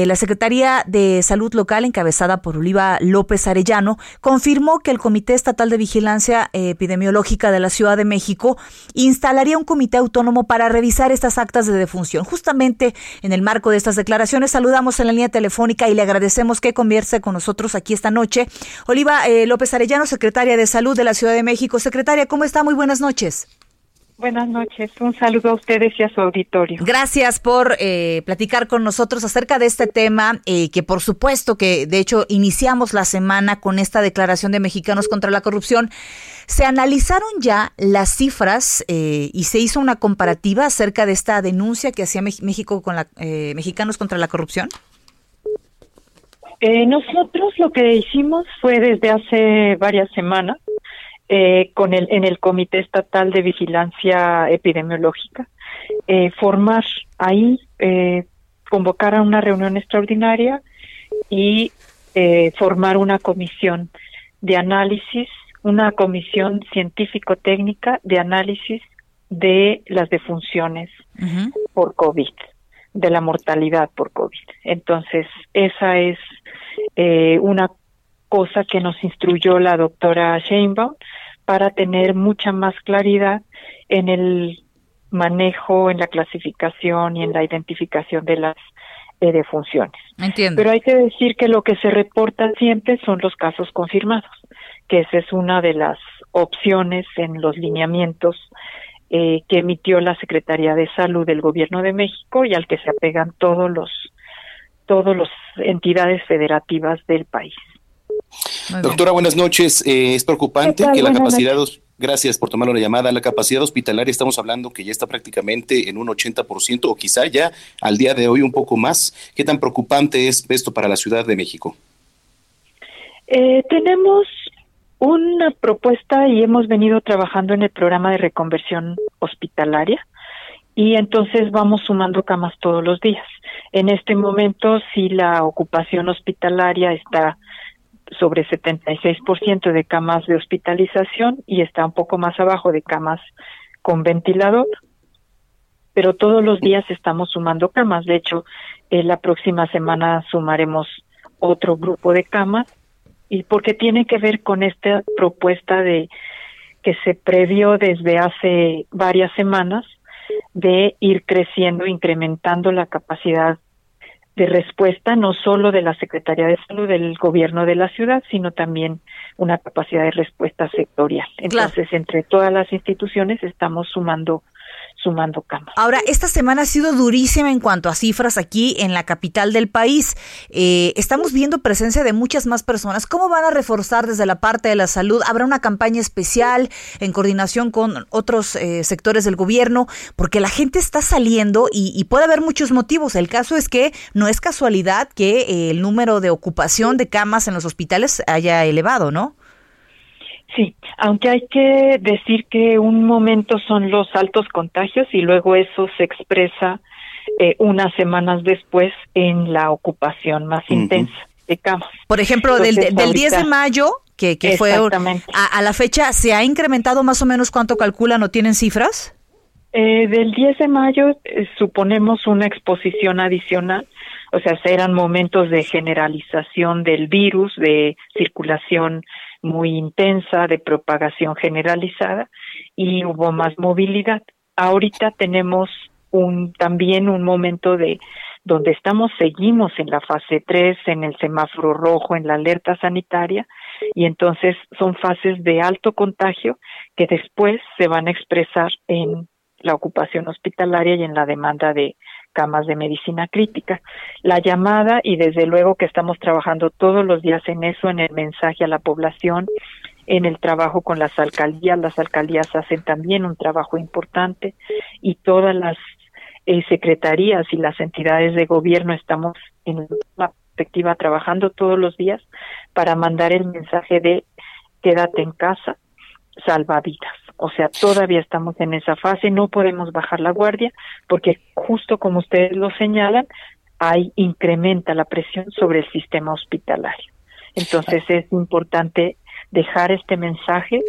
Eh, La Secretaría de Salud Local, encabezada por Oliva López Arellano, confirmó que el Comité Estatal de Vigilancia Epidemiológica de la Ciudad de México instalaría un comité autónomo para revisar estas actas de defunción. Justamente en el marco de estas declaraciones, saludamos en la línea telefónica y le agradecemos que converse con nosotros aquí esta noche. Oliva eh, López Arellano, secretaria de Salud de la Ciudad de México. Secretaria, ¿cómo está? Muy buenas noches. Buenas noches, un saludo a ustedes y a su auditorio. Gracias por eh, platicar con nosotros acerca de este tema, eh, que por supuesto que de hecho iniciamos la semana con esta declaración de Mexicanos contra la Corrupción. Se analizaron ya las cifras eh, y se hizo una comparativa acerca de esta denuncia que hacía México con la, eh, Mexicanos contra la Corrupción. Eh, nosotros lo que hicimos fue desde hace varias semanas eh, con el en el Comité Estatal de Vigilancia Epidemiológica eh, formar ahí eh, convocar a una reunión extraordinaria y eh, formar una comisión de análisis, una comisión científico-técnica de análisis de las defunciones por COVID, de la mortalidad por COVID. Entonces, esa es eh, una cosa que nos instruyó la doctora Sheinbaum para tener mucha más claridad en el manejo, en la clasificación y en la identificación de las eh, defunciones. Entiendo. Pero hay que decir que lo que se reporta siempre son los casos confirmados, que esa es una de las opciones en los lineamientos eh, que emitió la Secretaría de Salud del Gobierno de México y al que se apegan todos los todos los entidades federativas del país. Doctora, buenas noches. Eh, es preocupante que la capacidad, gracias por tomar la llamada, la capacidad hospitalaria estamos hablando que ya está prácticamente en un 80% o quizá ya al día de hoy un poco más. ¿Qué tan preocupante es esto para la Ciudad de México? Eh, tenemos una propuesta y hemos venido trabajando en el programa de reconversión hospitalaria y entonces vamos sumando camas todos los días. En este momento, si la ocupación hospitalaria está sobre 76% de camas de hospitalización y está un poco más abajo de camas con ventilador, pero todos los días estamos sumando camas. De hecho, eh, la próxima semana sumaremos otro grupo de camas y porque tiene que ver con esta propuesta de que se previó desde hace varias semanas de ir creciendo, incrementando la capacidad de respuesta no solo de la Secretaría de Salud del gobierno de la ciudad, sino también una capacidad de respuesta sectorial. Claro. Entonces, entre todas las instituciones estamos sumando sumando camas. Ahora, esta semana ha sido durísima en cuanto a cifras aquí en la capital del país. Eh, estamos viendo presencia de muchas más personas. ¿Cómo van a reforzar desde la parte de la salud? ¿Habrá una campaña especial en coordinación con otros eh, sectores del gobierno? Porque la gente está saliendo y, y, puede haber muchos motivos. El caso es que no es casualidad que eh, el número de ocupación de camas en los hospitales haya elevado, ¿no? Sí, aunque hay que decir que un momento son los altos contagios y luego eso se expresa eh, unas semanas después en la ocupación más uh -huh. intensa de camas. Por ejemplo, Entonces, del, del ahorita, 10 de mayo, que, que fue a, a, la fecha, ¿se ha incrementado más o menos cuánto calculan o tienen cifras? Eh, del 10 de mayo eh, suponemos una exposición adicional, o sea, eran momentos de generalización del virus, de circulación muy intensa de propagación generalizada y hubo más movilidad. Ahorita tenemos un también un momento de donde estamos seguimos en la fase 3, en el semáforo rojo, en la alerta sanitaria y entonces son fases de alto contagio que después se van a expresar en la ocupación hospitalaria y en la demanda de camas de medicina crítica. La llamada, y desde luego que estamos trabajando todos los días en eso, en el mensaje a la población, en el trabajo con las alcaldías, las alcaldías hacen también un trabajo importante y todas las eh, secretarías y las entidades de gobierno estamos en la perspectiva trabajando todos los días para mandar el mensaje de quédate en casa, salva vidas. O sea, todavía estamos en esa fase, no podemos bajar la guardia porque justo como ustedes lo señalan, hay incrementa la presión sobre el sistema hospitalario. Entonces es importante dejar este mensaje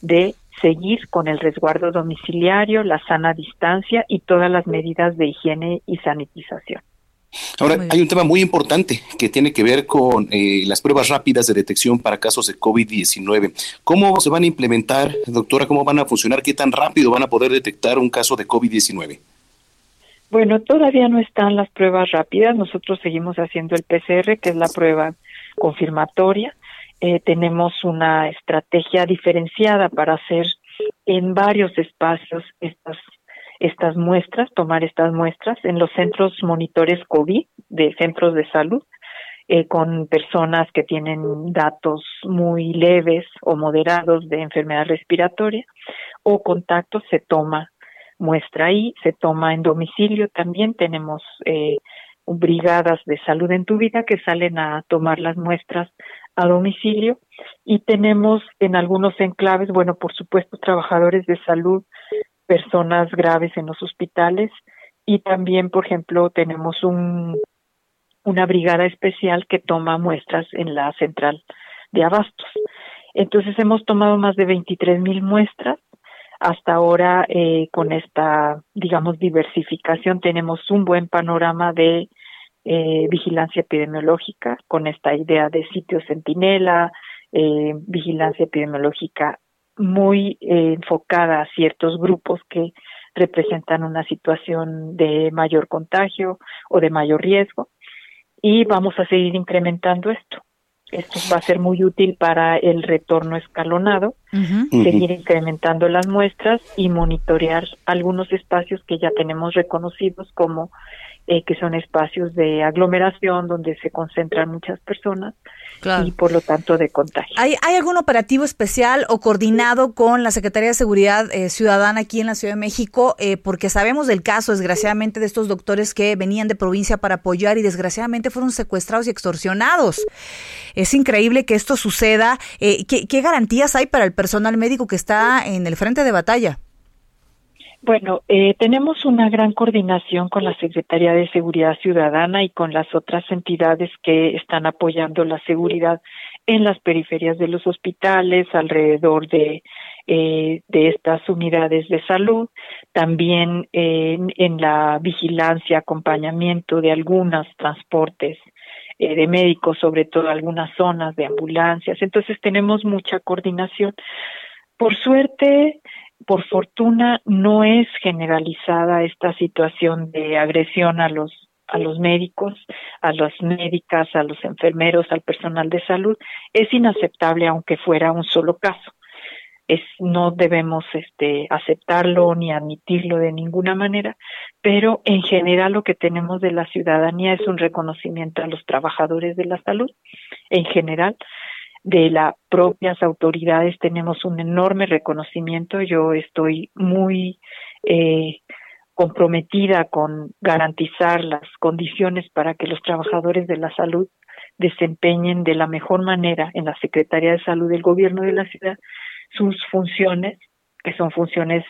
de seguir con el resguardo domiciliario, la sana distancia y todas las medidas de higiene y sanitización. Ahora, hay un tema muy importante que tiene que ver con eh, las pruebas rápidas de detección para casos de COVID-19. ¿Cómo se van a implementar, doctora? ¿Cómo van a funcionar? ¿Qué tan rápido van a poder detectar un caso de COVID-19? Bueno, todavía no están las pruebas rápidas. Nosotros seguimos haciendo el PCR, que es la prueba confirmatoria. Eh, tenemos una estrategia diferenciada para hacer en varios espacios estas estas muestras, tomar estas muestras en los centros monitores COVID de centros de salud eh, con personas que tienen datos muy leves o moderados de enfermedad respiratoria o contactos se toma muestra ahí, se toma en domicilio. También tenemos eh, brigadas de salud en tu vida que salen a tomar las muestras a domicilio. Y tenemos en algunos enclaves, bueno, por supuesto, trabajadores de salud personas graves en los hospitales y también, por ejemplo, tenemos un, una brigada especial que toma muestras en la central de abastos. Entonces hemos tomado más de 23 mil muestras. Hasta ahora, eh, con esta, digamos, diversificación, tenemos un buen panorama de eh, vigilancia epidemiológica, con esta idea de sitio centinela, eh, vigilancia epidemiológica muy eh, enfocada a ciertos grupos que representan una situación de mayor contagio o de mayor riesgo y vamos a seguir incrementando esto. Esto va a ser muy útil para el retorno escalonado, seguir incrementando las muestras y monitorear algunos espacios que ya tenemos reconocidos como eh, que son espacios de aglomeración donde se concentran muchas personas y por lo tanto de contagio. ¿Hay, ¿Hay algún operativo especial o coordinado con la Secretaría de Seguridad eh, Ciudadana aquí en la Ciudad de México? Eh, porque sabemos del caso, desgraciadamente, de estos doctores que venían de provincia para apoyar y desgraciadamente fueron secuestrados y extorsionados. Es increíble que esto suceda. ¿qué, ¿Qué garantías hay para el personal médico que está en el frente de batalla? Bueno, eh, tenemos una gran coordinación con la Secretaría de Seguridad Ciudadana y con las otras entidades que están apoyando la seguridad en las periferias de los hospitales, alrededor de, eh, estas unidades de salud, también en la vigilancia, acompañamiento de algunos transportes eh, de médicos, sobre todo algunas zonas de ambulancias. Entonces tenemos mucha coordinación. Por suerte, por fortuna no es generalizada esta situación de agresión a los a los médicos, a las médicas, a los enfermeros, al personal de salud, es inaceptable aunque fuera un solo caso. Es, no debemos este, aceptarlo ni admitirlo de ninguna manera, pero en general lo que tenemos de la ciudadanía es un reconocimiento a los trabajadores de la salud, en general, de las propias autoridades tenemos un enorme reconocimiento. Yo estoy muy eh, comprometida con garantizar las condiciones para que los trabajadores de la salud desempeñen de la mejor manera en la Secretaría de Salud del Gobierno de la ciudad sus funciones, que son funciones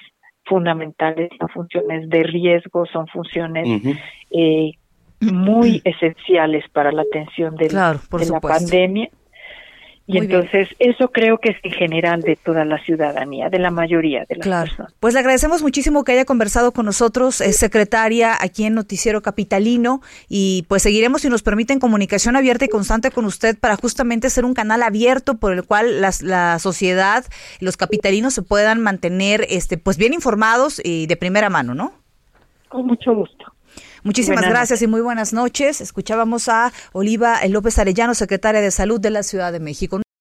fundamentales, son funciones de riesgo, son funciones eh, muy esenciales para la atención de la pandemia y entonces eso creo que es en general de toda la ciudadanía, de la mayoría de las claro. personas. Pues le agradecemos muchísimo que haya conversado con nosotros, es secretaria aquí en Noticiero Capitalino, y pues seguiremos, si nos permiten, comunicación abierta y constante con usted para justamente ser un canal abierto por el cual las, la sociedad, los capitalinos se puedan mantener este pues bien informados y de primera mano, ¿no? Con mucho gusto. Muchísimas gracias y muy buenas noches. Escuchábamos a Oliva López Arellano, secretaria de Salud de la Ciudad de México.